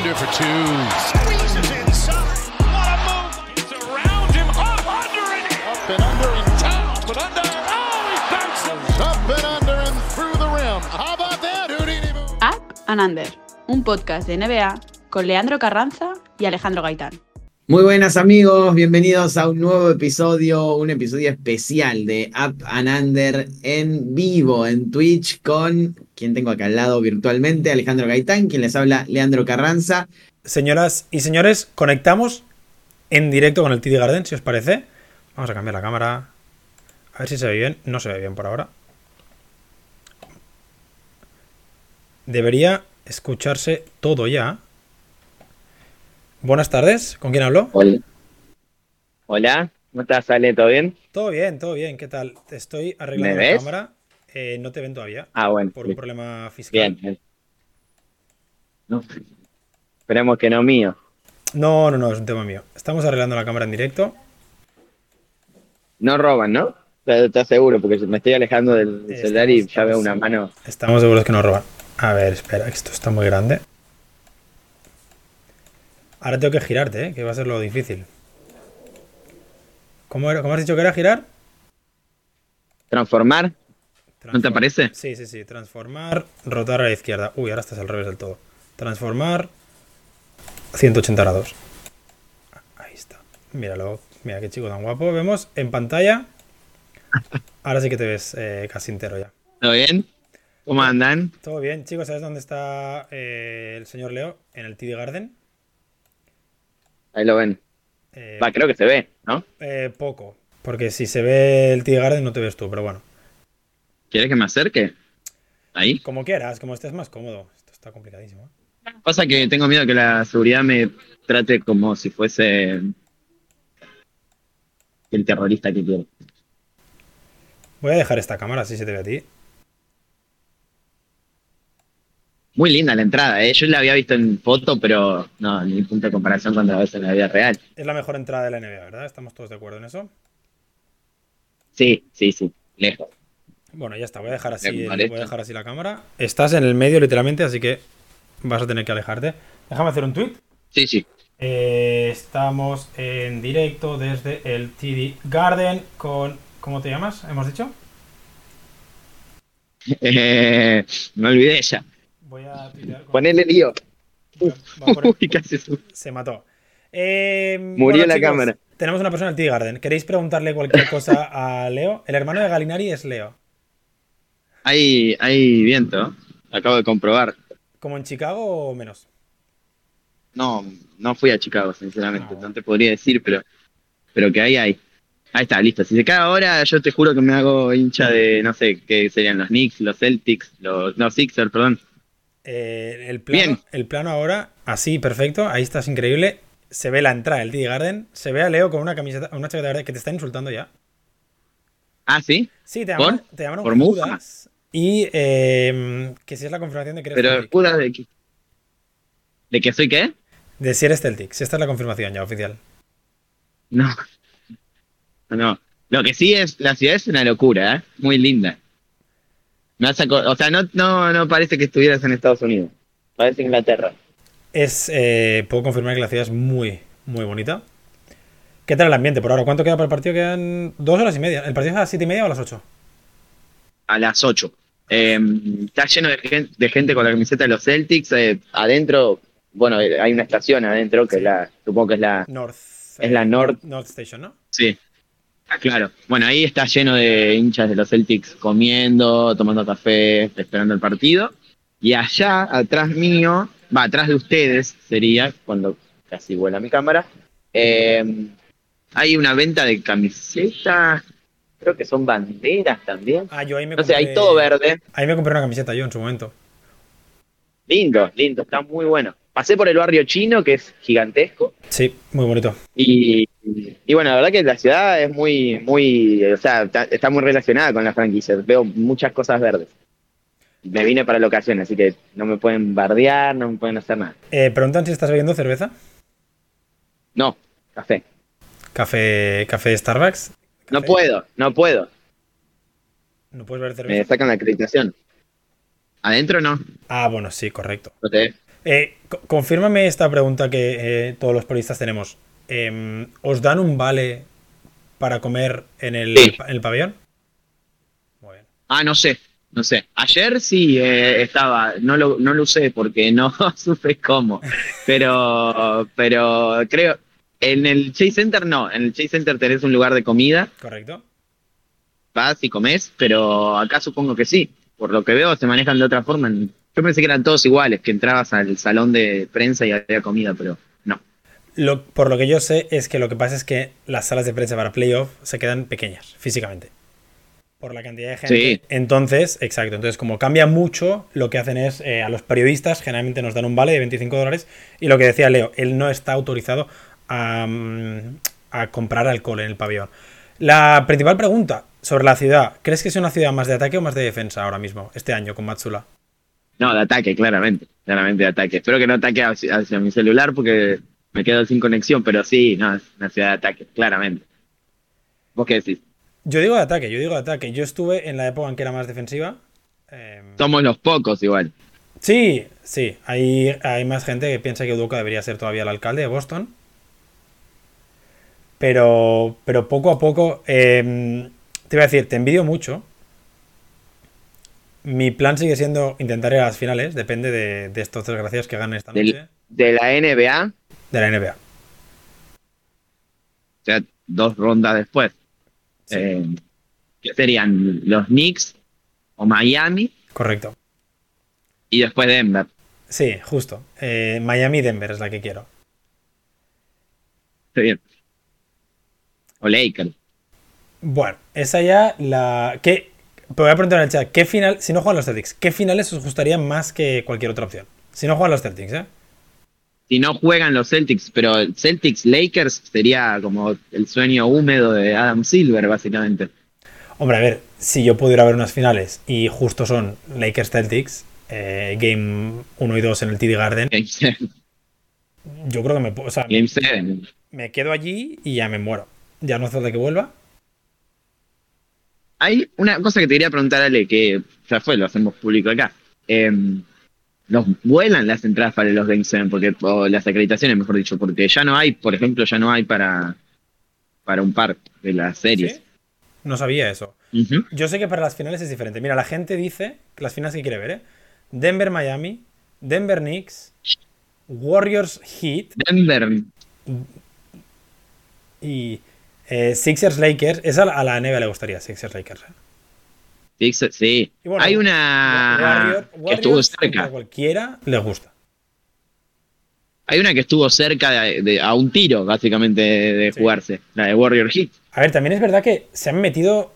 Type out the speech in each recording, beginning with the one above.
Under for two. Squeezes inside. What a move. It's around him. Up under and Up and under and down. But under. Oh, he bounces. up and under and through the rim. How about that, Houdini? Up and Under, un podcast de NBA con Leandro Carranza y Alejandro Gaitán. Muy buenas amigos, bienvenidos a un nuevo episodio, un episodio especial de Up and Under en vivo en Twitch con quien tengo acá al lado virtualmente, Alejandro Gaitán, quien les habla Leandro Carranza. Señoras y señores, conectamos en directo con el TD Garden, si os parece. Vamos a cambiar la cámara. A ver si se ve bien. No se ve bien por ahora. Debería escucharse todo ya. Buenas tardes, ¿con quién hablo? Hola. Hola, ¿cómo estás, Ale? ¿Todo bien? Todo bien, todo bien, ¿qué tal? Te estoy arreglando ¿Me la ves? cámara. Eh, no te ven todavía, Ah, bueno. por un problema fiscal. Bien. No. Esperemos que no mío. No, no, no, es un tema mío. Estamos arreglando la cámara en directo. No roban, ¿no? ¿Estás estás seguro? Porque me estoy alejando del Estamos- celular y ya veo una mano. Estamos seguros que nos roban. A ver, espera, que esto está muy grande. Ahora tengo que girarte, ¿eh? que va a ser lo difícil. ¿Cómo, era- cómo has dicho que era girar? ¿Transformar? ¿No te parece? Sí, sí, sí. Transformar, rotar a la izquierda. Uy, ahora estás al revés del todo. Transformar 180 grados. Ahí está. Míralo. Mira qué chico tan guapo. Vemos en pantalla. Ahora sí que te ves eh, casi entero ya. ¿Todo bien? ¿Cómo andan? Todo bien, chicos. ¿Sabes dónde está eh, el señor Leo? En el TD Garden. Ahí lo ven. Eh, Va, creo que se ve, ¿no? eh, poco. Porque si se ve el TD Garden no te ves tú, pero bueno. ¿Quieres que me acerque? Ahí. Como quieras, como estés más cómodo. Esto está complicadísimo. ¿eh? Pasa que tengo miedo que la seguridad me trate como si fuese el terrorista que quiero. Voy a dejar esta cámara, así se te ve a ti. Muy linda la entrada, ¿eh? Yo la había visto en foto, pero no, ni punto de comparación cuando la ves en la vida real. Es la mejor entrada de la NBA, ¿verdad? ¿Estamos todos de acuerdo en eso? Sí, sí, sí, lejos. Bueno, ya está, voy a dejar así, el- voy a dejar así la cámara. Estás en el medio literalmente, así que vas a tener que alejarte. Déjame hacer un tweet. Sí, sí. estamos en directo desde el TD Garden con... ¿Cómo te llamas? ¿Hemos dicho? Eh, me olvidé ya. Voy a tuitear con- Ponele lío. casi su- Se mató. Eh, Murió la cámara. Tenemos una persona en el TD Garden. ¿Queréis preguntarle cualquier cosa a Leo? El hermano de Galinari es Leo. Hay, hay viento, acabo de comprobar. ¿Como en Chicago o menos? No, no fui a Chicago, sinceramente, Ah, no te podría decir, pero, pero que ahí hay. Ahí está, listo. Si se cae ahora, yo te juro que me hago hincha de, no sé, qué serían los Knicks, los Celtics, los, no, Sixers, perdón. Eh, el, plano, Bien. el plano ahora, así, perfecto. Ahí estás increíble. Se ve la entrada del TD Garden. Se ve a Leo con una camiseta, una chaqueta verde que te está insultando ya. Ah, sí, Sí, te ¿Por? llamaron, te llamaron ¿Por? Judas. Y eh, que si es la confirmación de que eres pero Celtic. Judas de que, ¿De que soy qué? De si eres Celtic. Si esta es la confirmación ya oficial. No. No. Lo que sí es, la ciudad es una locura, ¿eh? Muy linda. Me aco- o sea, no, no, no parece que estuvieras en Estados Unidos. Parece Inglaterra. Es, eh, puedo confirmar que la ciudad es muy, muy bonita. ¿Qué tal el ambiente por ahora? ¿Cuánto queda para el partido? Quedan dos horas y media. ¿El partido es a las siete y media o a las ocho? A las 8. está lleno de gente, de gente con la camiseta de los Celtics. eh, adentro, bueno, eh, hay una estación adentro que es la, supongo que es la, North. Es la North- North Station, ¿no? sí. Ah, Claro, bueno, ahí está lleno de hinchas de los Celtics comiendo, tomando café, esperando el partido. Y allá, atrás mío, va, atrás de ustedes sería, cuando casi vuela mi cámara, eh, hay una venta de camisetas, creo que son banderas también. Ah, yo ahí me No sé, hay compré- todo verde. Ahí me compré una camiseta yo en su momento. Lindo, lindo, está muy bueno. Pasé por el barrio chino, que es gigantesco, Sí, muy bonito. y, y bueno, la verdad que la ciudad es muy, muy, o sea, está, está muy relacionada con las franquicias. Veo muchas cosas verdes. Me vine para la ocasión, así que no me pueden bardear, no me pueden hacer nada. Eh, preguntan si estás bebiendo cerveza. No, café. Café, café Starbucks. No puedo, no puedo. No puedes Me cerveza. sacan la acreditación. Adentro no. Ah, bueno, sí, correcto. Eh, co- confírmame esta pregunta que eh, todos los periodistas tenemos. Em, ¿Os dan un vale para comer en el, Sí. en el pabellón? Muy bien. Ah, no sé, no sé. Ayer sí eh, estaba, no lo, no lo usé porque no supe cómo, pero, pero creo, en el Chase Center no, en el Chase Center tenés un lugar de comida, ¿Correcto? vas y comes, pero acá supongo que sí. Por lo que veo se manejan de otra forma. Yo pensé que eran todos iguales, que entrabas al salón de prensa y había comida, pero no. Lo- por lo que yo sé es que lo que pasa es que las salas de prensa para playoff se quedan pequeñas físicamente. Por la cantidad de gente. Sí. Entonces, exacto. Entonces, como cambia mucho, lo que hacen es eh, a los periodistas generalmente nos dan un vale de 25 dólares. Y lo que decía Leo, él no está autorizado a, mm, a comprar alcohol en el pabellón. La principal pregunta sobre la ciudad: ¿crees que es una ciudad más de ataque o más de defensa ahora mismo, este año con Matsula? No, de ataque, claramente. Claramente de ataque. Espero que no ataque hacia, hacia mi celular porque me quedo sin conexión, pero sí, no, es una ciudad de ataque, claramente. ¿Vos qué decís? Yo digo de ataque, yo digo de ataque. Yo estuve en la época en que era más defensiva. em, Somos los pocos igual. Sí, sí. Hay, hay más gente que piensa que Udoka debería ser todavía el alcalde de Boston. Pero, pero poco a poco. em, te iba a decir, te envidio mucho. Mi plan sigue siendo intentar ir a las finales. Depende de, de estos desgraciados que ganen esta noche. De la NBA, De la NBA. o sea, dos rondas después. Sí. Eh, que serían los Knicks o Miami Correcto. y después Denver. Sí, justo. Eh, Miami-Denver es la que quiero. Está bien. O Lakers. Bueno, esa ya la. ¿Qué? Te voy a preguntar en el chat, ¿qué final, si no juegan los Celtics, ¿qué finales os gustaría más que cualquier otra opción? Si no juegan los Celtics, ¿eh? Si no juegan los Celtics, pero el Celtics Lakers sería como el sueño húmedo de Adam Silver, básicamente. Hombre, a ver, si yo pudiera ver unas finales y justo son Lakers Celtics, eh, Game 1 y 2 en el TD Garden, Game 7. yo creo que me, o sea, Game 7. me quedo allí y ya me muero. Ya no hace falta que vuelva. Hay una cosa que te quería preguntar, Ale, que ya fue, lo hacemos público acá. Eh, nos vuelan las entradas para los Game 7, porque, o las acreditaciones, mejor dicho, porque ya no hay, por ejemplo, ya no hay para, para un par de las series. ¿Sí? No sabía eso. Yo sé que para las finales es diferente. Mira, la gente dice que las finales que quiere ver, ¿eh? Denver Miami, Denver Knicks, Warriors Heat Denver, y eh, Sixers Lakers. Esa a la NBA le gustaría, Sixers Lakers. ¿eh? Sixers, sí. Bueno, hay una Warrior- que estuvo cerca. a cualquiera le gusta. Hay una que estuvo cerca de, de- a un tiro, básicamente, de, de Sí. jugarse. La de Warrior Heat. A ver, también es verdad que se han metido,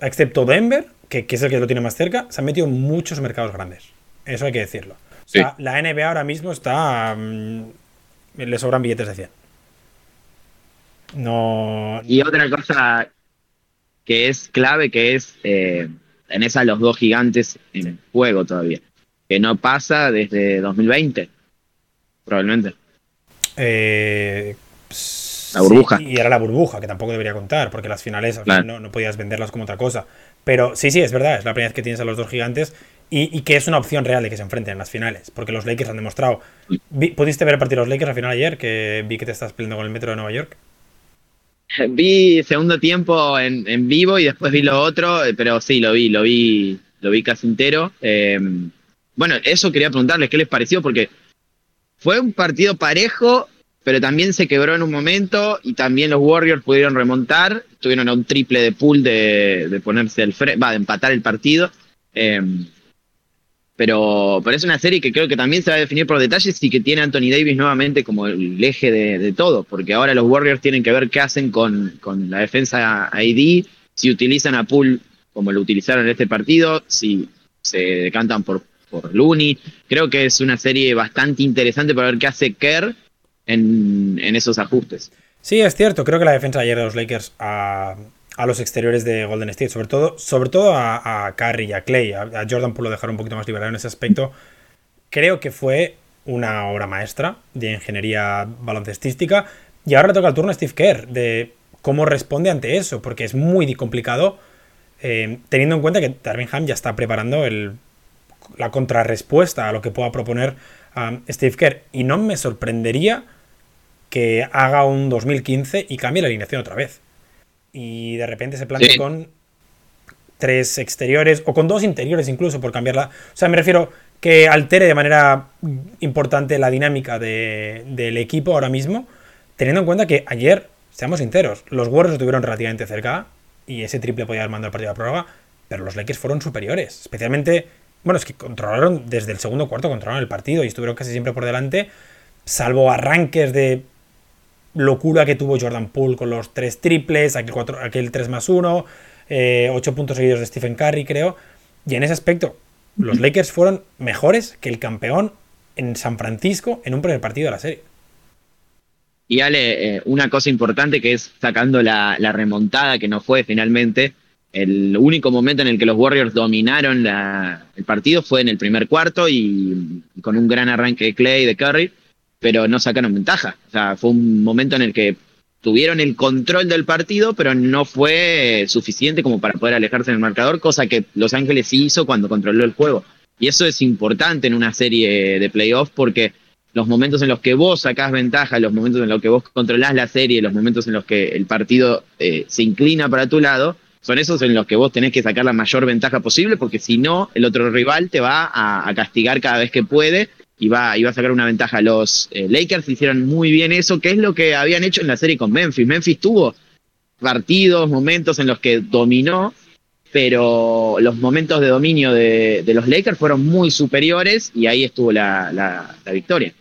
excepto Denver, que, que es el que lo tiene más cerca, se han metido en muchos mercados grandes. Eso hay que decirlo. O sea, la NBA ahora mismo está... mm, le sobran billetes de 100. No... Y otra cosa que es clave, que es, eh, tenés a los dos gigantes en juego todavía. Que no pasa desde 2020, probablemente. Eh, La burbuja. sí, y era la burbuja, que tampoco debería contar, porque las finales Claro. no, no podías venderlas como otra cosa. Pero sí, sí, es verdad, es la primera vez que tienes a los dos gigantes y, y que es una opción real de que se enfrenten en las finales, porque los Lakers han demostrado. Vi- ¿Pudiste ver el partido de los Lakers al final ayer? Que vi que te estás peleando con el metro de Nueva York. Vi segundo tiempo en, en vivo y después vi lo otro, eh, pero sí, lo vi, lo vi, lo vi casi entero. Eh, bueno, eso quería preguntarles, ¿qué les pareció? Porque fue un partido parejo, pero también se quebró en un momento y también los Warriors pudieron remontar, tuvieron un triple de pool de, de ponerse al frente, va, de empatar el partido. Eh, pero, pero es una serie que creo que también se va a definir por detalles y que tiene Anthony Davis nuevamente como el eje de, todo, porque ahora los Warriors tienen que ver qué hacen con, con la defensa AD, si utilizan a Poole como lo utilizaron en este partido, si se decantan por, por Looney. Creo que es una serie bastante interesante para ver qué hace Kerr en, en esos ajustes. Sí, es cierto. Creo que la defensa ayer de los Lakers a, a los exteriores de Golden State, sobre todo, sobre todo a, a Curry y a Clay, a, Jordan Poole lo dejaron un poquito más liberado en ese aspecto. Creo que fue una obra maestra de ingeniería baloncestística. Y ahora le toca el turno a Steve Kerr de cómo responde ante eso, porque es muy complicado, eh, teniendo en cuenta que Darvin Ham ya está preparando el la contrarrespuesta a lo que pueda proponer um, Steve Kerr. Y no me sorprendería que haga un 2015 y cambie la alineación otra vez. Y de repente se plante Sí. con tres exteriores o con dos interiores incluso por cambiarla. O sea, me refiero que altere de manera importante la dinámica de- del equipo ahora mismo, teniendo en cuenta que ayer, seamos sinceros, los Warriors estuvieron relativamente cerca y ese triple podía haber mandado el partido a prórroga, pero los Lakers fueron superiores. Especialmente, bueno, es que controlaron desde el segundo cuarto, controlaron el partido y estuvieron casi siempre por delante, salvo arranques de locura que tuvo Jordan Poole con los tres triples, aquel, cuatro, aquel 3 más 1, eh, 8 puntos seguidos de Stephen Curry, creo. Y en ese aspecto, los Lakers fueron mejores que el campeón en San Francisco en un primer partido de la serie. Y Ale, eh, una cosa importante que es sacando la, la remontada que no fue finalmente, el único momento en el que los Warriors dominaron la- el partido fue en el primer cuarto y, y con un gran arranque de Clay y de Curry, pero no sacaron ventaja. O sea, fue un momento en el que tuvieron el control del partido, pero no fue suficiente como para poder alejarse del marcador, cosa que Los Ángeles sí hizo cuando controló el juego. Y eso es importante en una serie de playoffs porque los momentos en los que vos sacás ventaja, los momentos en los que vos controlás la serie, los momentos en los que el partido eh, se inclina para tu lado, son esos en los que vos tenés que sacar la mayor ventaja posible, porque si no, el otro rival te va a castigar cada vez que puede y va, y va a sacar una ventaja. Los eh, Lakers hicieron muy bien eso, que es lo que habían hecho en la serie con Memphis. Memphis tuvo partidos, momentos en los que dominó, pero los momentos de dominio de, de los Lakers fueron muy superiores y ahí estuvo la, la- la victoria.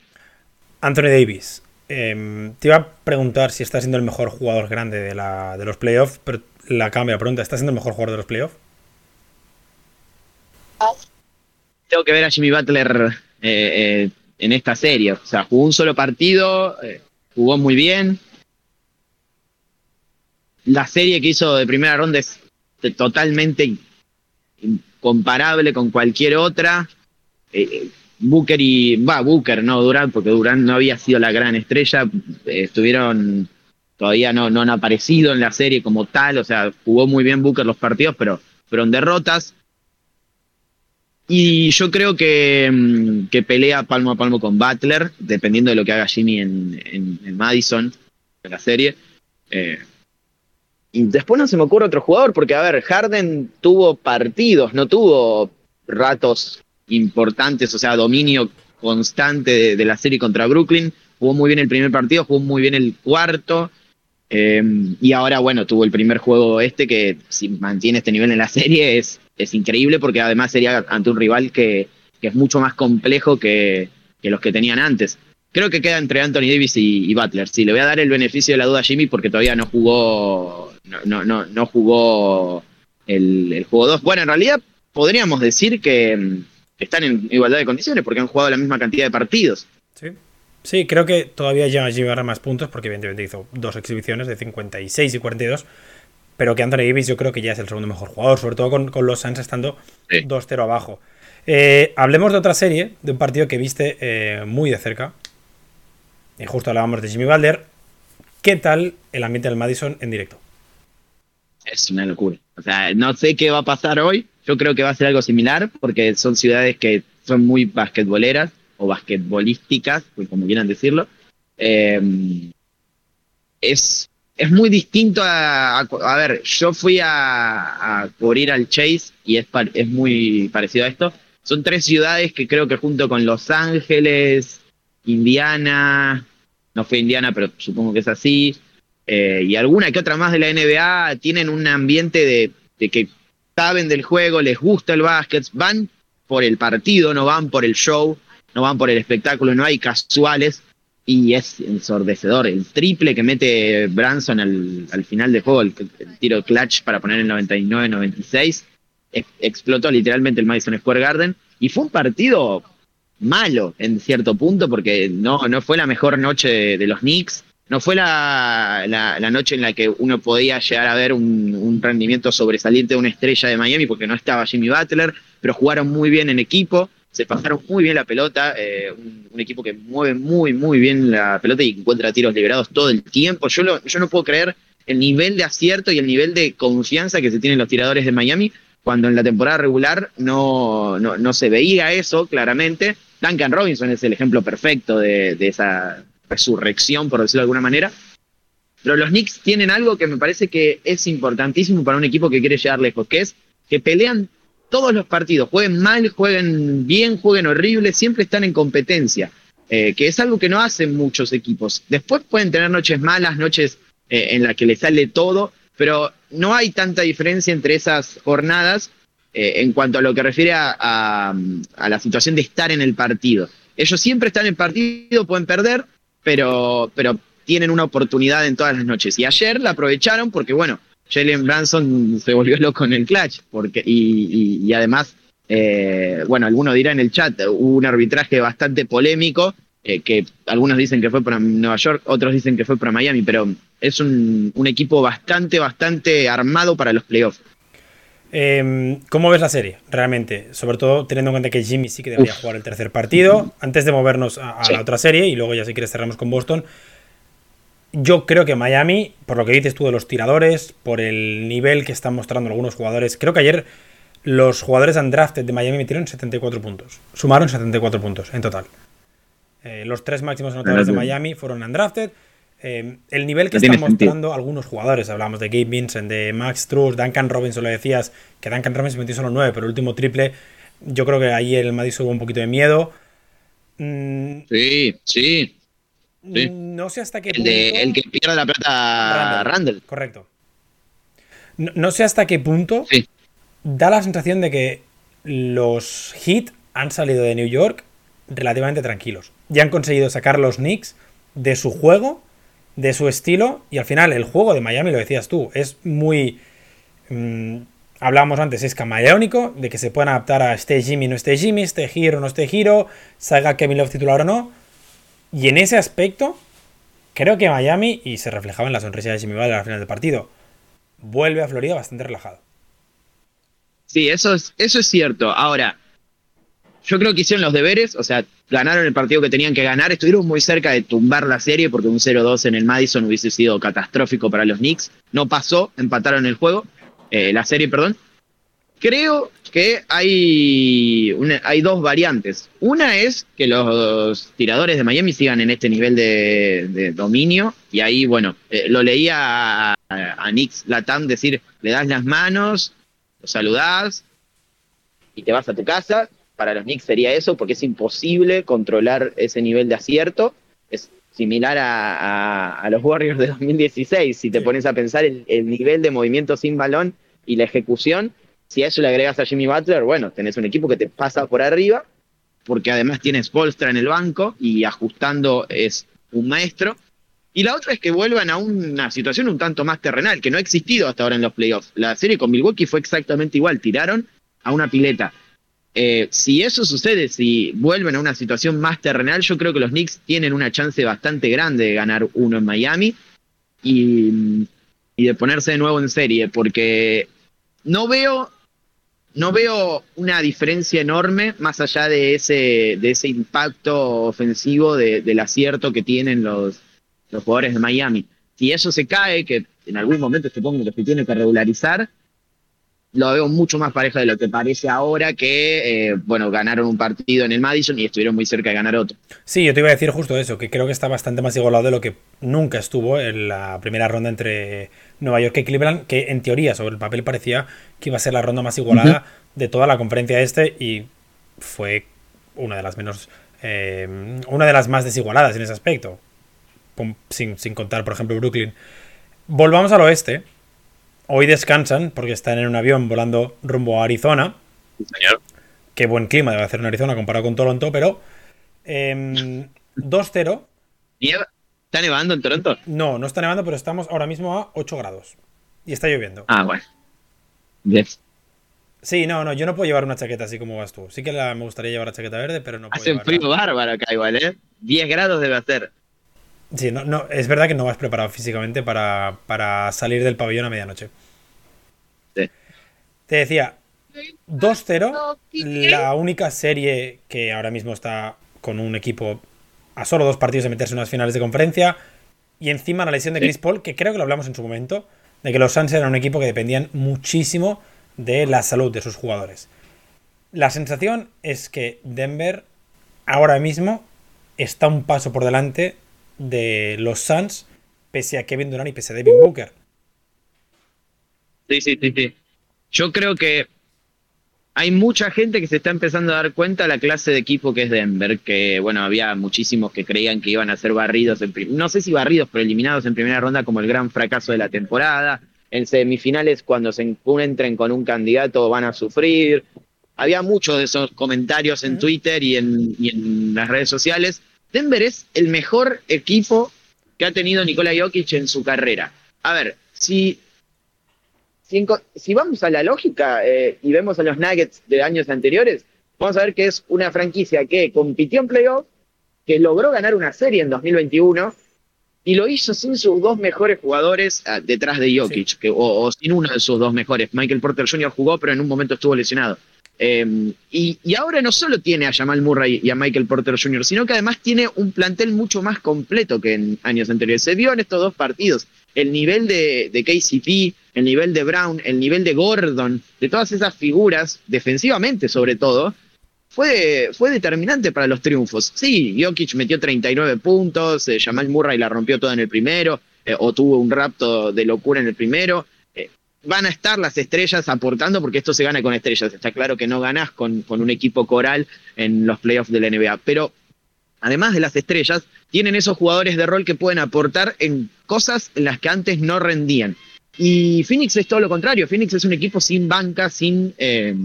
Anthony Davis, em, te iba a preguntar si está siendo el mejor jugador grande de, la, de los playoffs, pero la cambio la pregunta, ¿está siendo el mejor jugador de los playoffs? tengo que ver a Jimmy Butler eh, eh, en esta serie. O sea, jugó un solo partido, eh, jugó muy bien. La serie que hizo de primera ronda es totalmente comparable con cualquier otra. Booker y. Va, Booker, no Durant, porque Durant no había sido la gran estrella. estuvieron. Todavía no, no han aparecido en la serie como tal. O sea, jugó muy bien Booker los partidos, pero fueron derrotas. Y yo creo que, mm, que pelea palmo a palmo con Butler, dependiendo de lo que haga Jimmy en, en- Madison, en la serie. Eh, y después no se me ocurre otro jugador, porque a ver, Harden tuvo partidos, no tuvo ratos importantes, o sea, dominio constante de, de la serie contra Brooklyn. Jugó muy bien el primer partido, jugó muy bien el cuarto. eh, y ahora, bueno, tuvo el primer juego este que si mantiene este nivel en la serie es, es increíble porque además sería ante un rival que, que es mucho más complejo que, que los que tenían antes. Creo que queda entre Anthony Davis y, Butler. Sí, le voy a dar el beneficio de la duda a Jimmy porque todavía no jugó, no, no, no, no jugó el, el juego 2. Bueno, en realidad podríamos decir que mm, están en igualdad de condiciones porque han jugado la misma cantidad de partidos. Sí. Sí, creo que todavía llega a llevar más puntos porque evidentemente hizo dos exhibiciones de 56 y 42, pero que Anthony Davis yo creo que ya es el segundo mejor jugador, sobre todo con, con los Suns estando Sí. 2-0 abajo. Eh, hablemos de otra serie, de un partido que viste eh, muy de cerca. Y justo hablábamos de Jimmy Butler. ¿Qué tal el ambiente del Madison en directo? Es una locura. O sea, no sé qué va a pasar hoy. Yo creo que va a ser algo similar porque son ciudades que son muy basquetboleras o basquetbolísticas, pues, como quieran decirlo. Eh, es, es muy distinto a, a, ver, yo fui a, a cubrir al Chase y es, par- es muy parecido a esto. Son tres ciudades que creo que junto con Los Ángeles, Indiana, no fue Indiana, pero supongo que es así, eh, y alguna que otra más de la NBA tienen un ambiente de, de que saben del juego, les gusta el básquet, van por el partido, no van por el show, no van por el espectáculo, no hay casuales y es ensordecedor. El triple que mete Branson al, al final del juego, el, el tiro clutch para poner el 99-96, ex- explotó literalmente el Madison Square Garden y fue un partido malo en cierto punto porque no, no fue la mejor noche de, de los Knicks. No fue la, la- la noche en la que uno podía llegar a ver un rendimiento sobresaliente de una estrella de Miami porque no estaba Jimmy Butler, pero jugaron muy bien en equipo, se pasaron muy bien la pelota, eh, un, un equipo que mueve muy, muy bien la pelota y encuentra tiros liberados todo el tiempo. Yo, lo- yo no puedo creer el nivel de acierto y el nivel de confianza que se tienen los tiradores de Miami, cuando en la temporada regular no, no, no se veía eso claramente. Duncan Robinson es el ejemplo perfecto de, de esa resurrección, por decirlo de alguna manera. Pero los Knicks tienen algo que me parece que es importantísimo para un equipo que quiere llegar lejos, que es que pelean todos los partidos, jueguen mal, jueguen bien, jueguen horrible, siempre están en competencia, eh, que es algo que no hacen muchos equipos. Después pueden tener noches malas, noches eh, en las que les sale todo, pero no hay tanta diferencia entre esas jornadas eh, en cuanto a lo que refiere a, la situación de estar en el partido. Ellos siempre están en partido, pueden perder, pero, pero tienen una oportunidad en todas las noches. Y ayer la aprovecharon porque, bueno, Jalen Branson se volvió loco en el clutch, porque, y, y, y además, eh, bueno, algunos dirán en el chat, hubo un arbitraje bastante polémico, eh, que algunos dicen que fue para Nueva York, otros dicen que fue para Miami, pero es un, un equipo bastante, bastante armado para los playoffs. Eh, ¿Cómo ves la serie, realmente? Sobre todo teniendo en cuenta que Jimmy sí que debería Uf. jugar el tercer partido, antes de movernos a, a sí. la otra serie, y luego ya si quieres cerramos con Boston. Yo creo que Miami, por lo que dices tú de los tiradores, por el nivel que están mostrando algunos jugadores, creo que ayer los jugadores undrafted de Miami metieron 74 puntos. Sumaron 74 puntos en total. Eh, los tres máximos anotadores de Miami fueron undrafted. Eh, el nivel que están mostrando sentido. algunos jugadores, hablamos de Gabe Vincent, de Max Truss, Duncan Robinson, lo decías, que Duncan Robinson metió solo 9, pero el último triple, yo creo que ahí el Madison hubo un poquito de miedo. Mm, sí, sí. Sí. No sé hasta qué el punto. De, el que pierde la plata Randall. Randall. Correcto. No, no, sé hasta qué punto sí. da la sensación de que los Heat han salido de New York relativamente tranquilos. Ya han conseguido sacar los Knicks de su juego, de su estilo, y al final el juego de Miami, lo decías tú, es muy. Mmm, hablábamos antes, es camaleónico, de que se pueden adaptar a este Jimmy, no este Jimmy, este giro, no este giro, salga Kevin Love titular o no y en ese aspecto, creo que Miami, y se reflejaba en la sonrisa de Jimmy Butler al final del partido, vuelve a Florida bastante relajado. Sí, eso es, eso es cierto. Ahora, yo creo que hicieron los deberes, o sea, ganaron el partido que tenían que ganar, estuvieron muy cerca de tumbar la serie porque un 0-2 en el Madison hubiese sido catastrófico para los Knicks. No pasó, empataron el juego, eh, la serie, perdón. Creo que hay, una, hay dos variantes. Una es que los tiradores de Miami sigan en este nivel de, de dominio. Y ahí, bueno, eh, lo leía a, a, Nix Latam decir, le das las manos, lo saludás y te vas a tu casa. Para los Knicks sería eso, porque es imposible controlar ese nivel de acierto. Es similar a, a, a los Warriors de 2016. Si te pones a pensar el, el nivel de movimiento sin balón y la ejecución, si a eso le agregas a Jimmy Butler, bueno, tenés un equipo que te pasa por arriba, porque además tienes Polstra en el banco y ajustando es un maestro. Y la otra es que vuelvan a una situación un tanto más terrenal, que no ha existido hasta ahora en los playoffs. La serie con Milwaukee fue exactamente igual, tiraron a una pileta. Eh, si eso sucede, si vuelven a una situación más terrenal, yo creo que los Knicks tienen una chance bastante grande de ganar uno en Miami y, y de ponerse de nuevo en serie, porque no veo no veo una diferencia enorme más allá de ese, de ese impacto ofensivo de, del acierto que tienen los, los jugadores de Miami. Si eso se cae, que en algún momento supongo que se tiene que regularizar, lo veo mucho más pareja de lo que parece ahora que, eh, bueno, ganaron un partido en el Madison y estuvieron muy cerca de ganar otro. Sí, yo te iba a decir justo eso, que creo que está bastante más igualado de lo que nunca estuvo en la primera ronda entre Nueva York y Cleveland, que en teoría sobre el papel parecía que iba a ser la ronda más igualada uh -huh. de toda la conferencia este y fue una de las menos, eh, una de las más desigualadas en ese aspecto, sin, sin contar, por ejemplo, Brooklyn. Volvamos al oeste, Hoy descansan porque están en un avión volando rumbo a Arizona. Señor. Qué buen clima debe hacer en Arizona comparado con Toronto, pero eh, 2-0. ¿Está nevando en Toronto? No, no está nevando, pero estamos ahora mismo a 8 grados. Y está lloviendo. Ah, bueno. Yes. Sí, no, no, yo no puedo llevar una chaqueta así como vas tú. Sí que la, me gustaría llevar la chaqueta verde, pero no puedo Hace un frío bárbaro acá igual, ¿eh? 10 grados debe hacer. Sí, no, no, es verdad que no vas preparado físicamente para, para salir del pabellón a medianoche. Sí. Te decía, 2-0, la única serie que ahora mismo está con un equipo a solo dos partidos de meterse en unas finales de conferencia. Y encima la lesión de Chris Paul, que creo que lo hablamos en su momento, de que los Suns eran un equipo que dependían muchísimo de la salud de sus jugadores. La sensación es que Denver ahora mismo está un paso por delante de los Suns, pese a Kevin Durant y pese a Devin Booker. Sí, sí, sí, sí. Yo creo que hay mucha gente que se está empezando a dar cuenta de la clase de equipo que es Denver, que bueno, había muchísimos que creían que iban a ser barridos, en no sé si barridos, pero eliminados en primera ronda como el gran fracaso de la temporada. En semifinales, cuando se encuentren con un candidato, van a sufrir. Había muchos de esos comentarios en Twitter y en, y en las redes sociales. Denver es el mejor equipo que ha tenido Nikola Jokic en su carrera. A ver, si si, si vamos a la lógica eh, y vemos a los Nuggets de años anteriores, vamos a ver que es una franquicia que compitió en playoff, que logró ganar una serie en 2021 y lo hizo sin sus dos mejores jugadores ah, detrás de Jokic, que, o, o, sin uno de sus dos mejores. Michael Porter Jr. jugó, pero en un momento estuvo lesionado. Eh, y, ahora no solo tiene a Jamal Murray y a Michael Porter Jr., sino que además tiene un plantel mucho más completo que en años anteriores. Se vio en estos dos partidos el nivel de, de KCP, el nivel de Brown, el nivel de Gordon, de todas esas figuras, defensivamente sobre todo, fue, fue determinante para los triunfos. Sí, Jokic metió 39 puntos, eh, Jamal Murray la rompió toda en el primero, eh, o tuvo un rapto de locura en el primero. Van a estar las estrellas aportando porque esto se gana con estrellas. Está claro que no ganás con, con un equipo coral en los playoffs de la NBA, pero además de las estrellas, tienen esos jugadores de rol que pueden aportar en cosas en las que antes no rendían. Y Phoenix es todo lo contrario. Phoenix es un equipo sin banca, sin eh,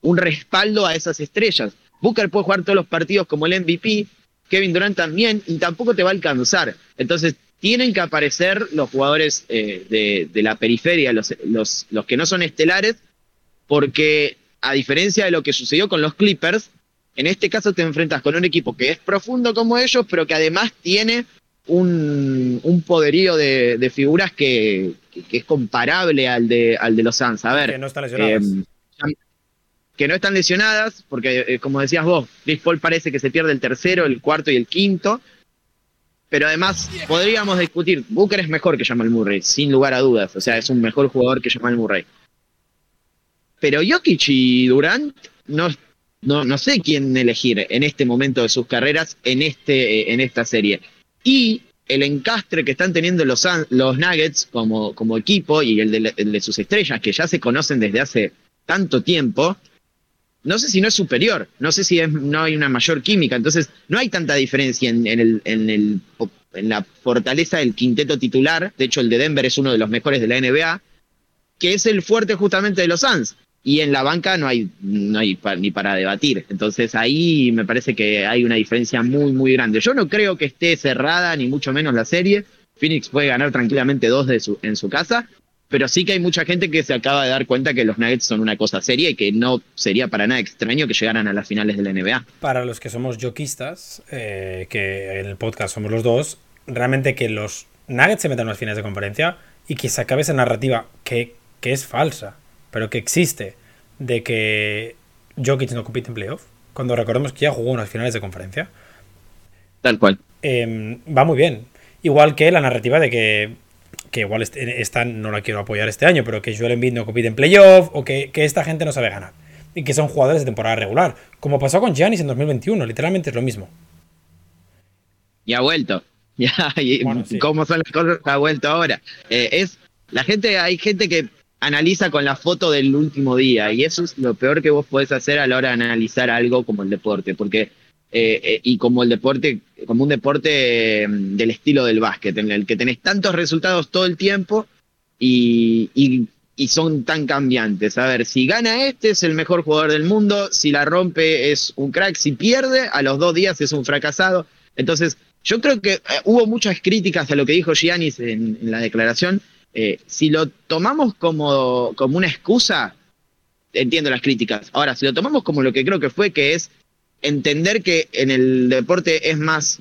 un respaldo a esas estrellas. Booker puede jugar todos los partidos como el MVP, Kevin Durant también, y tampoco te va a alcanzar. Entonces, tienen que aparecer los jugadores eh, de, de, la periferia, los, los, los que no son estelares, porque a diferencia de lo que sucedió con los Clippers, en este caso te enfrentas con un equipo que es profundo como ellos, pero que además tiene un, un poderío de, de figuras que, que, que, es comparable al de, al de los Suns. A ver, que no están lesionadas. Eh, que no están lesionadas, porque eh, como decías vos, Chris Paul parece que se pierde el tercero, el cuarto y el quinto. Pero además podríamos discutir, Booker es mejor que Jamal Murray, sin lugar a dudas. O sea, es un mejor jugador que Jamal Murray. Pero Jokic y Durant no, no, no sé quién elegir en este momento de sus carreras en, este, en esta serie. Y el encastre que están teniendo los, los Nuggets como, como equipo y el de, el de, sus estrellas, que ya se conocen desde hace tanto tiempo, no sé si no es superior, no sé si es, no hay una mayor química, entonces no hay tanta diferencia en, el, en, el, en la fortaleza del quinteto titular, de hecho el de Denver es uno de los mejores de la NBA, que es el fuerte justamente de los Suns y en la banca no hay, no hay pa, ni para debatir. Entonces ahí me parece que hay una diferencia muy, muy grande. Yo no creo que esté cerrada, ni mucho menos la serie. Phoenix puede ganar tranquilamente dos de su, en su casa, pero sí que hay mucha gente que se acaba de dar cuenta que los Nuggets son una cosa seria y que no sería para nada extraño que llegaran a las finales de la NBA. Para los que somos yoquistas, eh, que en el podcast somos los dos, realmente que los Nuggets se metan en las finales de conferencia y que se acabe esa narrativa que, que es falsa pero que existe, de que Jokic no compite en playoff, cuando recordemos que ya jugó unas finales de conferencia. Tal cual. Eh, va muy bien. Igual que la narrativa de que, que igual esta no la quiero apoyar este año, pero que Joel Embiid no compite en playoff o que, que esta gente no sabe ganar. Y que son jugadores de temporada regular. Como pasó con Giannis en 2021, literalmente es lo mismo. Y ha vuelto. Ya, y bueno, sí. ¿Cómo son las cosas? Ha vuelto ahora. Eh, es la gente, hay gente que analiza con la foto del último día y eso es lo peor que vos podés hacer a la hora de analizar algo como el deporte, porque eh, eh, y como el deporte, como un deporte del estilo del básquet, en el que tenés tantos resultados todo el tiempo y, y, son tan cambiantes. A ver, si gana este es el mejor jugador del mundo, si la rompe es un crack, si pierde a los dos días es un fracasado. Entonces, yo creo que eh, hubo muchas críticas a lo que dijo Giannis en, en la declaración, si lo tomamos como, como una excusa, entiendo las críticas. Ahora, si lo tomamos como lo que creo que fue, que es entender que en el deporte es más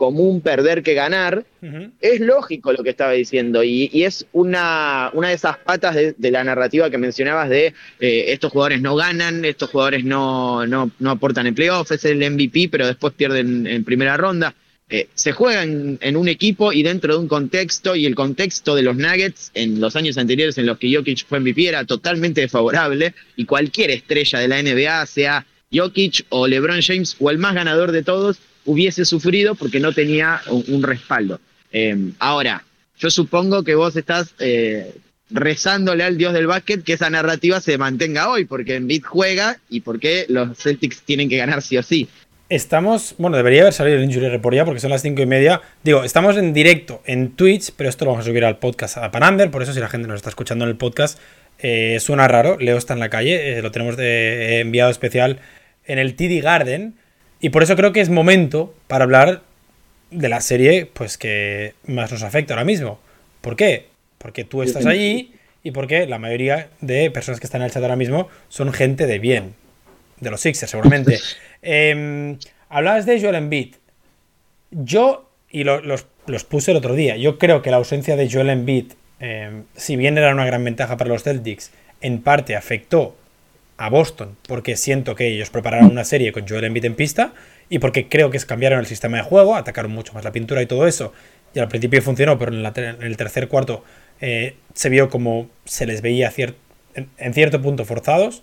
común perder que ganar, uh -huh. es lógico lo que estaba diciendo y, y es una, una, de esas patas de, de, la narrativa que mencionabas de eh, estos jugadores no ganan, estos jugadores no, no, no aportan en playoffs, es el MVP, pero después pierden en primera ronda. eh, se juega en, en, un equipo y dentro de un contexto, y el contexto de los Nuggets en los años anteriores en los que Jokic fue MVP era totalmente desfavorable, y cualquier estrella de la NBA, sea Jokic o LeBron James o el más ganador de todos, hubiese sufrido porque no tenía un, respaldo. Eh, ahora, yo supongo que vos estás eh, rezándole al dios del básquet que esa narrativa se mantenga hoy, porque Embiid juega y porque los Celtics tienen que ganar sí o sí. Estamos, bueno, debería haber salido el Injury Report ya porque son las cinco y media. Digo, estamos en directo en Twitch, pero esto lo vamos a subir al podcast a Panander, por eso si la gente nos está escuchando en el podcast, eh, suena raro. Leo está en la calle, lo tenemos enviado especial en el TD Garden, y por eso creo que es momento para hablar de la serie pues que más nos afecta ahora mismo. ¿Por qué? Porque tú estás allí y porque la mayoría de personas que están en el chat ahora mismo son gente de bien, de los Sixers seguramente. Eh, hablabas de Joel Embiid. Yo, y lo, los, los, puse el otro día, yo creo que la ausencia de Joel Embiid, eh, si bien era una gran ventaja para los Celtics, en parte afectó a Boston, porque siento que ellos prepararon una serie con Joel Embiid en pista, y porque creo que cambiaron el sistema de juego, atacaron mucho más la pintura y todo eso, y al principio funcionó, pero en, el tercer cuarto eh, se vio como se les veía en, cierto punto forzados.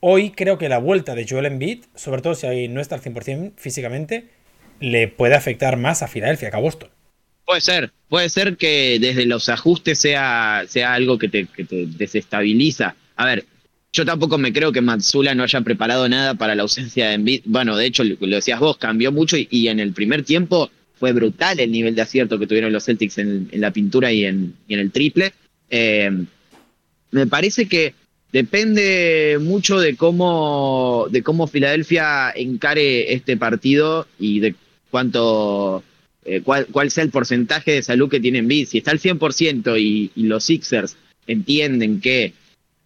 Hoy creo que la vuelta de Joel Embiid, sobre todo si no está al 100% físicamente, le puede afectar más a Filadelfia que a Boston. Puede ser, puede ser que desde los ajustes sea, sea algo que te, que te desestabiliza. A ver, yo tampoco me creo que Matsula no haya preparado nada para la ausencia de Embiid. Bueno, de hecho, lo decías vos, cambió mucho y, en el primer tiempo fue brutal el nivel de acierto que tuvieron los Celtics en, la pintura y en, el triple. Eh, me parece que depende mucho de cómo, de cómo Filadelfia encare este partido y de cuánto, eh, cuál, cuál, sea el porcentaje de salud que tiene Embiid. Si está al 100% y, y los Sixers entienden que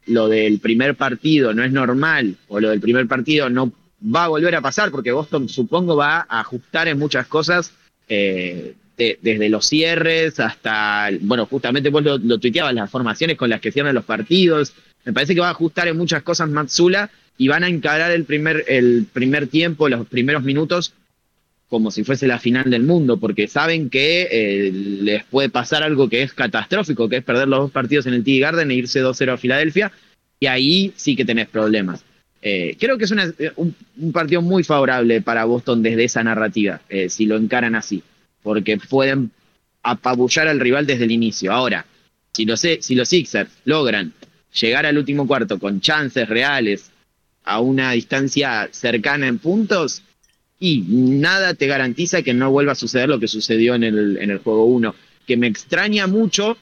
lo del primer partido no es normal o lo del primer partido no va a volver a pasar porque Boston supongo va a ajustar en muchas cosas eh, de, desde los cierres hasta, bueno, justamente vos lo, lo, tuiteabas, las formaciones con las que cierran los partidos. Me parece que va a ajustar en muchas cosas Matsula y van a encarar el primer, el primer tiempo, los primeros minutos, como si fuese la final del mundo, porque saben que eh, les puede pasar algo que es catastrófico, que es perder los dos partidos en el TD Garden e irse 2-0 a Filadelfia, y ahí sí que tenés problemas. Eh, creo que es una, un, un, partido muy favorable para Boston desde esa narrativa, eh, si lo encaran así, porque pueden apabullar al rival desde el inicio. Ahora, si los, si los Sixers logran llegar al último cuarto con chances reales a una distancia cercana en puntos, y nada te garantiza que no vuelva a suceder lo que sucedió en el, en el juego 1, que me extraña mucho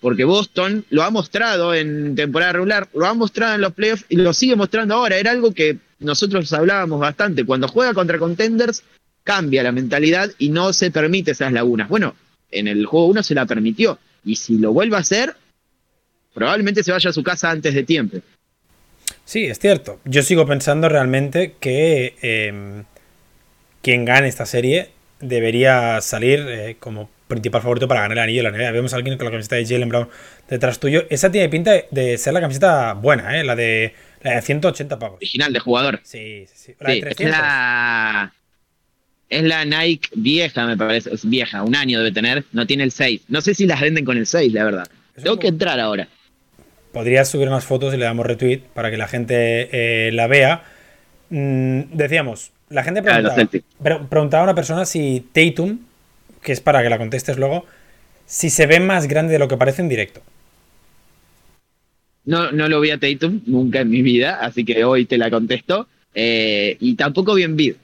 porque Boston lo ha mostrado en temporada regular, lo ha mostrado en los playoffs y lo sigue mostrando ahora. Era algo que nosotros hablábamos bastante. Cuando juega contra contenders, cambia la mentalidad y no se permite esas lagunas. Bueno, en el juego 1 se la permitió. Y si lo vuelve a hacer, probablemente se vaya a su casa antes de tiempo. Sí, es cierto. Yo sigo pensando realmente que eh, quien gane esta serie debería salir eh, como principal favorito para ganar el anillo de la NBA. Vemos a alguien con la camiseta de Jalen Brown detrás tuyo. Esa tiene pinta de ser la camiseta buena, ¿eh? La de, la de 180 pavos. Original de jugador. Sí, sí, sí. La sí, de 300. Es la... es la Nike vieja, me parece. Es vieja, un año debe tener. No tiene el 6. No sé si las venden con el 6, la verdad. Eso Tengo como... que entrar ahora. Podrías subir unas fotos y le damos retweet para que la gente eh, la vea. Mm, decíamos, la gente preguntaba, ah, preguntaba a una persona si Tatum que es para que la contestes luego, si se ve más grande de lo que parece en directo. No, no lo vi a Tatum nunca en mi vida, así que hoy te la contesto. Eh, y tampoco vi en Bid,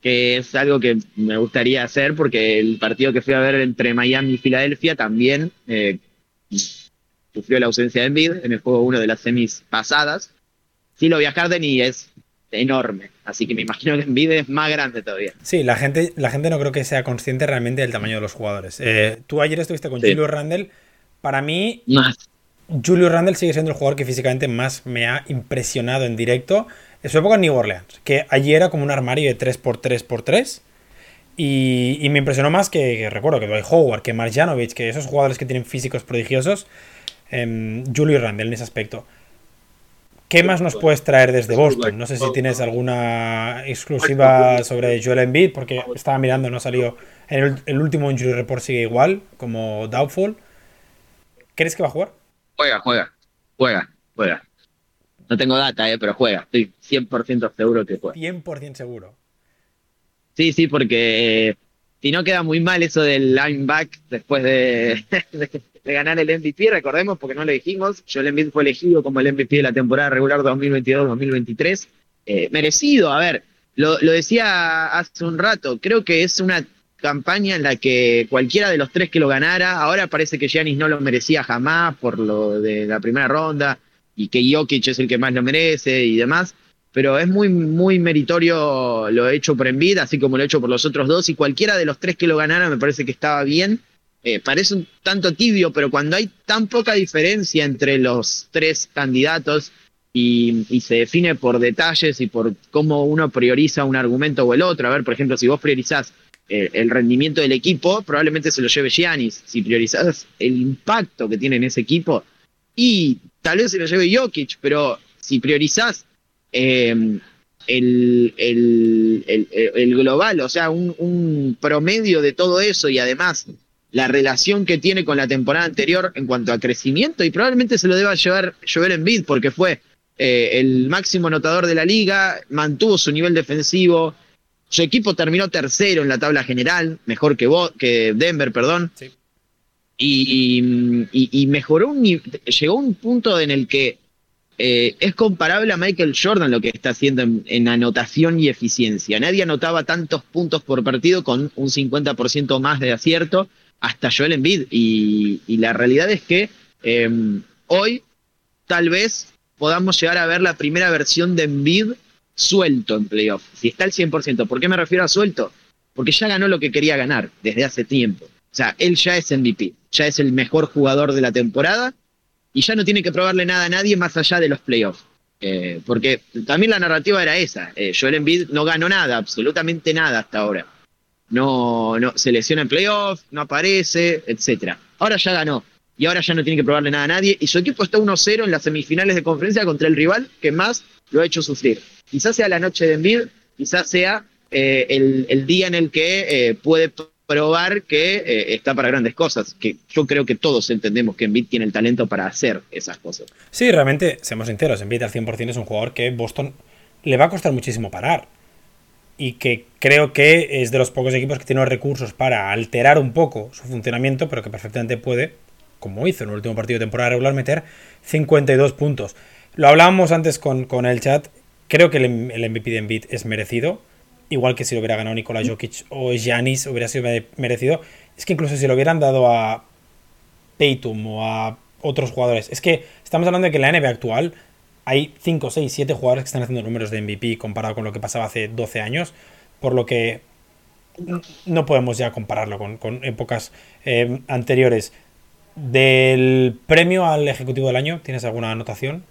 que es algo que me gustaría hacer porque el partido que fui a ver entre Miami y Filadelfia también eh, sufrió la ausencia de Embiid en el juego 1 de las semis pasadas. Sí lo vi a Harden y es enorme. Así que me imagino que Embiid es más grande todavía. Sí, la gente, la gente no creo que sea consciente realmente del tamaño de los jugadores. Eh, tú ayer estuviste con sí. Julio Randle. Para mí, más. Julio Randle sigue siendo el jugador que físicamente más me ha impresionado en directo. En su época en New Orleans, que allí era como un armario de 3x3x3. Y, y me impresionó más que, que, recuerdo que Dwight Howard, que Marjanovic, que esos jugadores que tienen físicos prodigiosos. Eh, Julio Randle en ese aspecto ¿Qué más nos puedes traer desde Boston? No sé si tienes alguna exclusiva sobre Joel Embiid, porque estaba mirando, no salió. En el, el último injury report sigue igual, como Doubtful. ¿Crees que va a jugar? Juega, juega, juega, juega. No tengo data, eh, pero juega. Estoy 100% seguro que juega. 100% seguro. Sí, sí, porque eh, si no queda muy mal eso del lineback después de, de, ganar el MVP, recordemos, porque no lo dijimos, Joel Embiid fue elegido como el MVP de la temporada regular 2022-2023. Eh, merecido, a ver, lo, lo decía hace un rato, creo que es una campaña en la que cualquiera de los tres que lo ganara, ahora parece que Giannis no lo merecía jamás por lo de la primera ronda y que Jokic es el que más lo merece y demás, pero es muy, muy meritorio lo hecho por Embiid, así como lo hecho por los otros dos, y cualquiera de los tres que lo ganara me parece que estaba bien. Eh, parece un tanto tibio, pero cuando hay tan poca diferencia entre los tres candidatos y, se define por detalles y por cómo uno prioriza un argumento o el otro, a ver, por ejemplo, si vos priorizás eh, el rendimiento del equipo, probablemente se lo lleve Giannis. Si priorizás el impacto que tiene en ese equipo, y tal vez se lo lleve Jokic, pero si priorizás eh, el, global, o sea, un, promedio de todo eso y además la relación que tiene con la temporada anterior en cuanto a crecimiento, y probablemente se lo deba llevar Joel Embiid porque fue eh, el máximo anotador de la liga, mantuvo su nivel defensivo, su equipo terminó tercero en la tabla general, mejor que, vos, que Denver, perdón. Sí. Y, y, y, mejoró, un, llegó a un punto en el que eh, es comparable a Michael Jordan lo que está haciendo en, en, anotación y eficiencia. Nadie anotaba tantos puntos por partido con un 50% más de acierto hasta Joel Embiid. Y, y la realidad es que eh, hoy tal vez podamos llegar a ver la primera versión de Embiid suelto en playoff. Si está al 100%. ¿Por qué me refiero a suelto? Porque ya ganó lo que quería ganar desde hace tiempo. O sea, él ya es MVP, ya es el mejor jugador de la temporada y ya no tiene que probarle nada a nadie más allá de los playoffs. Eh, porque también la narrativa era esa. Eh, Joel Embiid no ganó nada, absolutamente nada hasta ahora. No, no se lesiona en playoffs, no aparece, etc. Ahora ya ganó y ahora ya no tiene que probarle nada a nadie y su equipo está 1-0 en las semifinales de conferencia contra el rival que más lo ha hecho sufrir. Quizás sea la noche de Embiid, quizás sea eh, el, el, día en el que eh, puede probar que eh, está para grandes cosas, que yo creo que todos entendemos que Embiid tiene el talento para hacer esas cosas. Sí, realmente, seamos sinceros, Embiid al 100% es un jugador que Boston le va a costar muchísimo parar y que creo que es de los pocos equipos que tiene los recursos para alterar un poco su funcionamiento, pero que perfectamente puede, como hizo en el último partido de temporada regular, meter 52 puntos. Lo hablábamos antes con, con el chat, creo que el, el MVP de Embiid es merecido, igual que si lo hubiera ganado Nikola Jokic o Giannis hubiera sido merecido. Es que incluso si lo hubieran dado a Tatum o a otros jugadores. Es que estamos hablando de que en la NBA actual hay 5, 6, 7 jugadores que están haciendo números de MVP comparado con lo que pasaba hace 12 años. Por lo que no podemos ya compararlo con, épocas eh, anteriores. Del premio al Ejecutivo del Año, ¿tienes alguna anotación?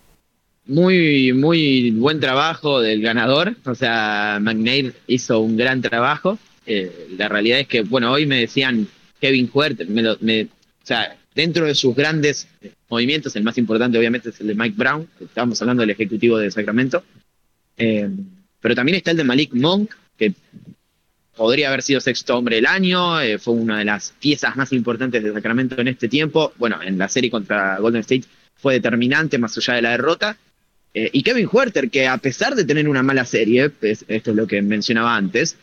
muy, muy buen trabajo del ganador. O sea, McNair hizo un gran trabajo. Eh, la realidad es que, bueno, hoy me decían Kevin Huerter, me, lo, o sea, dentro de sus grandes movimientos, el más importante obviamente es el de Mike Brown, estábamos hablando del ejecutivo de Sacramento, eh, pero también está el de Malik Monk, que podría haber sido sexto hombre del año, eh, fue una de las piezas más importantes de Sacramento en este tiempo, bueno, en la serie contra Golden State fue determinante más allá de la derrota, eh, y Kevin Huerter, que a pesar de tener una mala serie, esto es lo que mencionaba antes,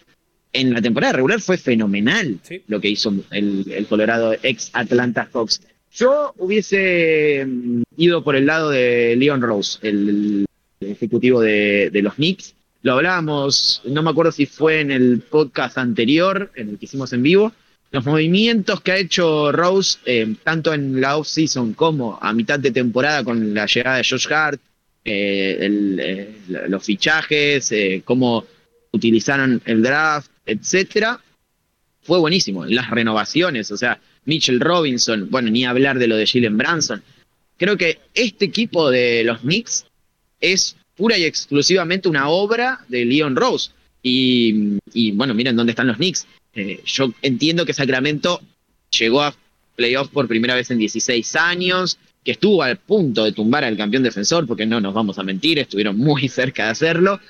en la temporada regular fue fenomenal sí. lo que hizo el, el, Colorado ex Atlanta Fox. Yo hubiese mm, ido por el lado de Leon Rose, el, el ejecutivo de, de, los Knicks. Lo hablábamos, no me acuerdo si fue en el podcast anterior, en el que hicimos en vivo. Los movimientos que ha hecho Rose, eh, tanto en la off-season como a mitad de temporada con la llegada de Josh Hart, eh, el, eh, los fichajes, cómo utilizaron el draft, etcétera, fue buenísimo. Las renovaciones, o sea, Mitchell Robinson, bueno, ni hablar de lo de Jalen Branson. Creo que este equipo de los Knicks es pura y exclusivamente una obra de Leon Rose. Y, bueno, miren dónde están los Knicks. Eh, yo entiendo que Sacramento llegó a playoff por primera vez en 16 años, que estuvo al punto de tumbar al campeón defensor, porque no nos vamos a mentir, estuvieron muy cerca de hacerlo.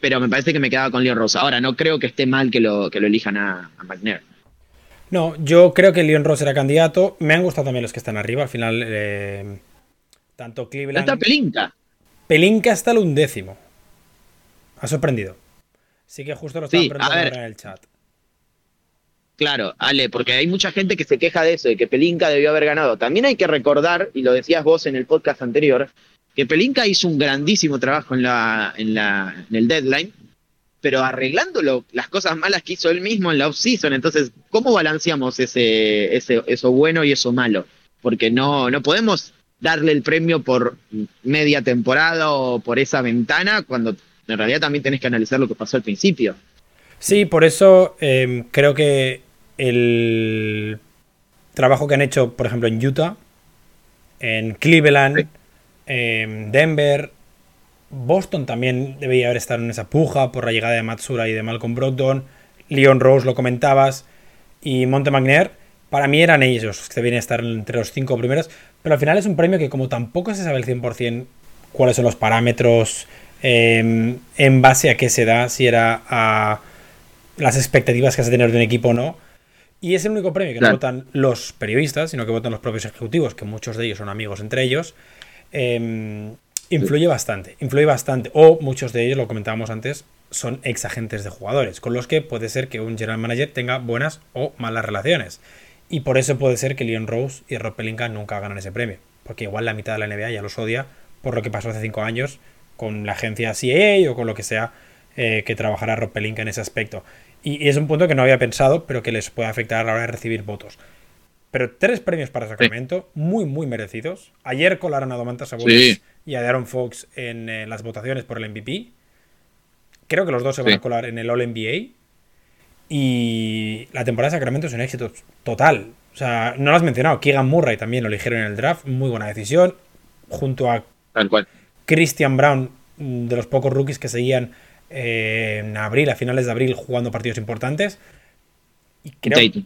Pero me parece que me quedaba con Leon Rose. Ahora, no creo que esté mal que lo, que lo elijan a, a McNair. No, yo creo que Leon Ross era candidato. Me han gustado también los que están arriba. Al final, eh, tanto No Cleveland. está Pelinka. Pelinka hasta el undécimo. Ha sorprendido. Sí que justo lo estaban Sí, a preguntando en el chat. Claro, Ale, porque hay mucha gente que se queja de eso, de que Pelinka debió haber ganado. También hay que recordar, y lo decías vos en el podcast anterior, que Pelinka hizo un grandísimo trabajo en, la, en, la, en el deadline, pero arreglando lo- las cosas malas que hizo él mismo en la offseason. Entonces, ¿cómo balanceamos ese, ese, eso bueno y eso malo? Porque no, no podemos darle el premio por media temporada o por esa ventana, cuando en realidad también tenés que analizar lo que pasó al principio. Sí, por eso eh, creo que el trabajo que han hecho, por ejemplo, en Utah, en Cleveland, En Denver, Boston también debería haber estado en esa puja por la llegada de Matsura y de Malcolm Brogdon. Leon Rose lo comentabas. Y Monte McNair, para mí eran ellos los que debían estar entre los cinco primeros. Pero al final es un premio que, como tampoco se sabe el 100% cuáles son los parámetros eh, en base a qué se da, si era a las expectativas que has de tener de un equipo o no. Y es el único premio que Claro. no votan los periodistas, sino que votan los propios ejecutivos, que muchos de ellos son amigos entre ellos. Eh, influye bastante, influye bastante. O muchos de ellos, lo comentábamos antes, son ex agentes de jugadores, con los que puede ser que un general manager tenga buenas o malas relaciones. Y por eso puede ser que Leon Rose y Rob Pelinka nunca ganan ese premio. Porque igual la mitad de la NBA ya los odia por lo que pasó hace cinco años con la agencia CAA o con lo que sea eh, que trabajará Rob Pelinka en ese aspecto. Y, y es un punto que no había pensado, pero que les puede afectar a la hora de recibir votos. Pero tres premios para Sacramento, muy, muy merecidos. Ayer colaron a Domantas Sabonis Sí. y a Aaron Fox en eh, las votaciones por el MVP. Creo que los dos se van Sí. a colar en el All NBA. Y la temporada de Sacramento es un éxito total. O sea, no lo has mencionado. Keegan Murray también lo eligieron en el draft. Muy buena decisión. Junto a Tal cual. Christian Brown, mm, de los pocos rookies que seguían eh, en abril, a finales de abril, jugando partidos importantes. Y, creo-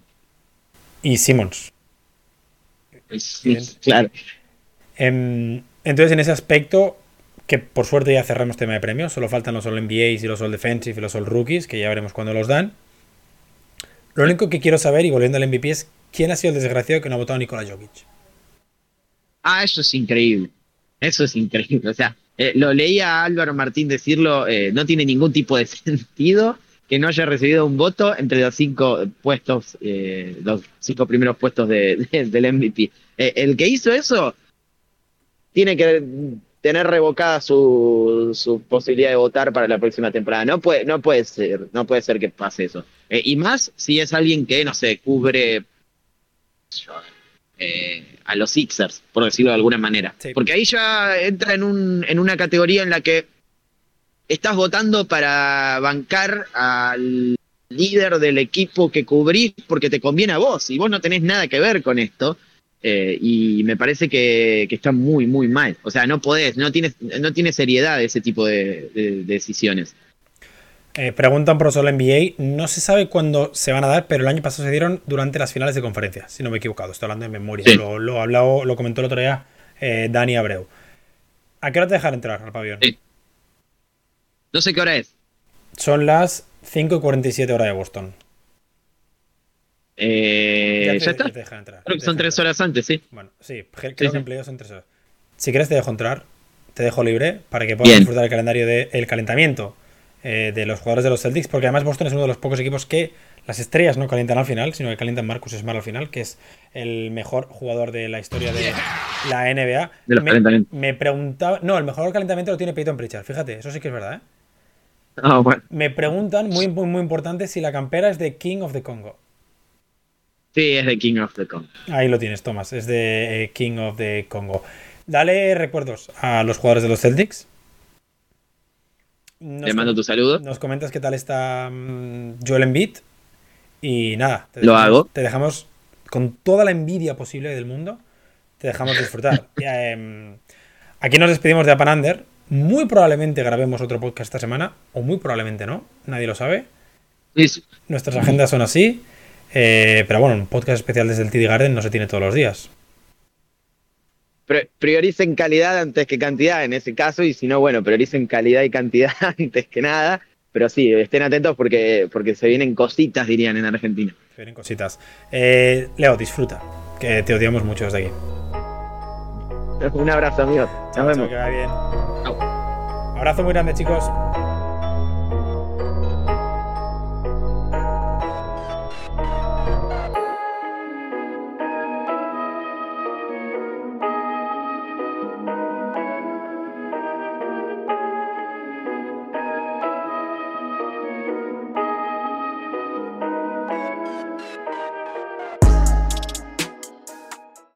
y Simmons. Claro. Em, entonces, en ese aspecto, que por suerte ya cerramos tema de premios, solo faltan los All NBAs y los All Defensive y los All Rookies, que ya veremos cuándo los dan. Lo único que quiero saber, y volviendo al MVP, es quién ha sido el desgraciado que no ha votado a Nikola Jokic. Ah, eso es increíble. Eso es increíble. O sea, eh, lo leía a Álvaro Martín decirlo, eh, no tiene ningún tipo de sentido que no haya recibido un voto entre los cinco puestos, eh, los cinco primeros puestos de- de- del MVP. Eh, el que hizo eso tiene que tener revocada su, su posibilidad de votar para la próxima temporada. No puede, no puede ser, no puede ser que pase eso. Eh, y más si es alguien que, no sé, cubre a los Sixers, por decirlo de alguna manera. Sí. Porque ahí ya entra en, un, en una categoría en la que estás votando para bancar al líder del equipo que cubrís porque te conviene a vos y vos no tenés nada que ver con esto. eh, y me parece que, que está muy, muy mal. O sea, no podés, no tienes, no tiene seriedad ese tipo de, de- de decisiones. Eh, preguntan por solo NBA. No se sabe cuándo se van a dar, pero el año pasado se dieron durante las finales de conferencia, si no me he equivocado. Estoy hablando de memoria. Sí. Lo, lo, hablado- lo comentó el otro día eh, Dani Abreu. ¿A qué hora te dejan entrar al pabellón? Sí. No sé qué hora es. Son las 5 y 47 horas de Boston. Eh, te- ya está. te dejan entrar. Creo que son tres horas antes, sí. Bueno, sí, creo que sí. en playoffs son tres horas. Si quieres te dejo entrar, te dejo libre para que puedas Bien. disfrutar el calendario del calentamiento eh, de los jugadores de los Celtics, porque además Boston es uno de los pocos equipos que las estrellas no calientan al final, sino que calientan Marcus Smart al final, que es el mejor jugador de la historia de la NBA. De los me, me preguntaba, no, el mejor calentamiento lo tiene Peyton Pritchard, fíjate, eso sí que es verdad, ¿eh? Ah, bueno. Me preguntan, muy, muy, muy importante, si la campera es de King of the Congo. Sí, es de King of the Con. Ahí lo tienes, Thomas. Es de eh, King of the Congo. Dale recuerdos a los jugadores de los Celtics. Nos Le mando tu saludo. Nos comentas qué tal está mm, Joel Embiid. Y nada, te Lo dejamos- hago. Te dejamos con toda la envidia posible del mundo. Te dejamos disfrutar. Ya, em, aquí nos despedimos de Apanander. Muy probablemente grabemos otro podcast esta semana. O muy probablemente no. Nadie lo sabe. Sí. Nuestras agendas son así. eh, pero bueno, un podcast especial desde el TD Garden no se tiene todos los días. pri- prioricen calidad antes que cantidad en ese caso, y si no, bueno, prioricen calidad y cantidad antes que nada. Pero sí, estén atentos porque, porque se vienen cositas, dirían en Argentina. Se vienen cositas. Eh, Leo, disfruta. Que te odiamos mucho desde aquí. Un abrazo, amigos. Nos Chao, chao, vemos. que vaya bien. Abrazo muy grande, chicos.